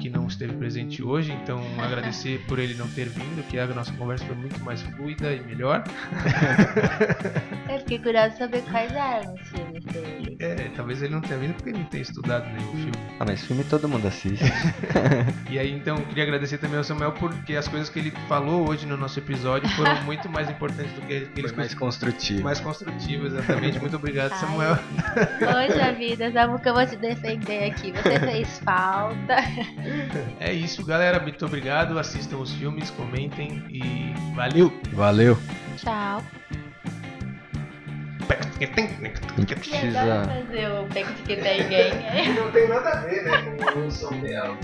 que não esteve presente hoje, então agradecer por ele não ter vindo, que a nossa conversa foi muito mais fluida e melhor. [laughs] Eu fiquei curiosa de saber quais eram os filmes dele. É, talvez ele não tenha vindo porque ele não tenha estudado nenhum filme. Ah, mas filme todo mundo assiste. [laughs] E aí, então, queria agradecer também ao Samuel porque as coisas que ele falou hoje no nosso episódio foram [laughs] muito mais importantes do que ele Foi mais construtivo. mais construtivas, exatamente. Muito obrigado, Ai. Samuel. Poxa vida, Samuca, eu vou te defender aqui. Você fez falta. [laughs] É isso, galera. Muito obrigado. Assistam os filmes, comentem e valeu! Valeu. Tchau. Precisa. fazer o. Não tem nada a ver, né, com o som real.